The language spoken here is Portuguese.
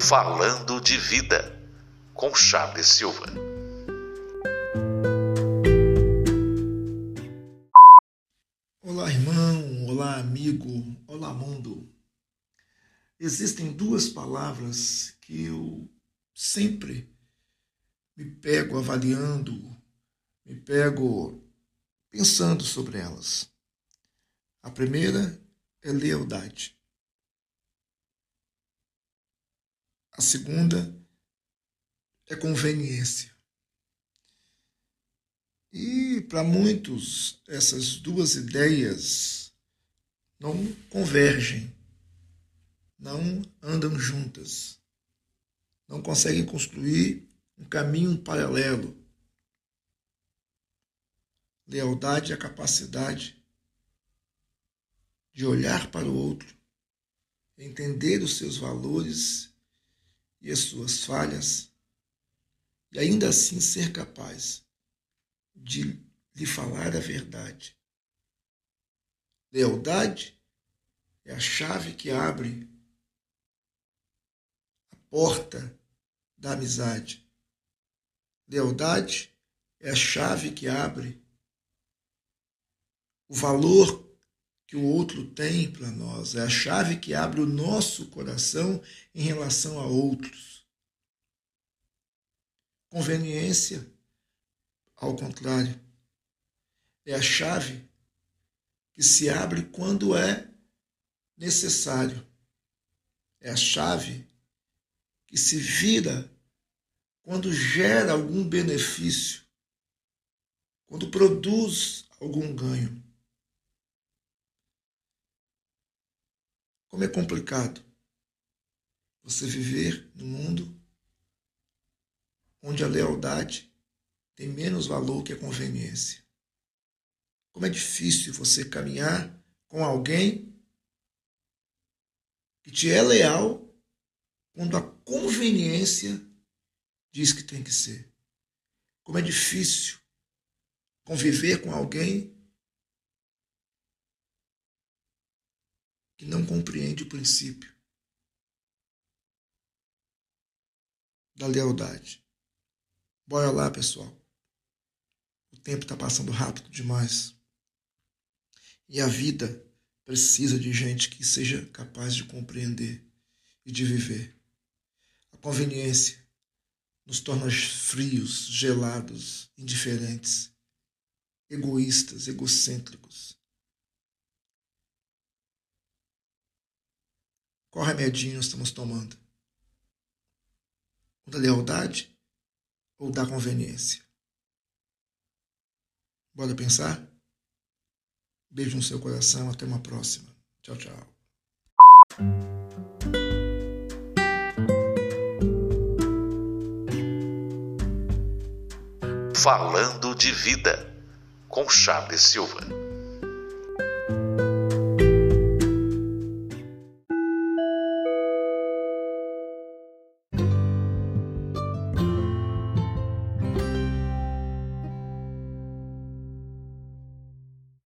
Falando de Vida, com Charles Silva. Olá, irmão, olá, amigo, olá, mundo. Existem duas palavras que eu sempre me pego avaliando, me pego pensando sobre elas. A primeira é lealdade. A segunda é conveniência. E para muitos, essas duas ideias não convergem, não andam juntas, não conseguem construir um caminho paralelo. Lealdade é a capacidade de olhar para o outro, entender os seus valores e as suas falhas, e ainda assim ser capaz de lhe falar a verdade. Lealdade é a chave que abre a porta da amizade. Lealdade é a chave que abre o valor que o outro tem para nós, é a chave que abre o nosso coração em relação a outros. Conveniência, ao contrário, é a chave que se abre quando é necessário. É a chave que se vira quando gera algum benefício, quando produz algum ganho. Como é complicado você viver num mundo onde a lealdade tem menos valor que a conveniência. Como é difícil você caminhar com alguém que te é leal quando a conveniência diz que tem que ser. Como é difícil conviver com alguém que não compreende o princípio da lealdade. Bora lá, pessoal. O tempo está passando rápido demais. E a vida precisa de gente que seja capaz de compreender e de viver. A conveniência nos torna frios, gelados, indiferentes, egoístas, egocêntricos. Qual remedinho estamos tomando? O da lealdade ou da conveniência? Bora pensar? Beijo no seu coração, até uma próxima. Tchau, tchau. Falando de Vida, com Charles Silva.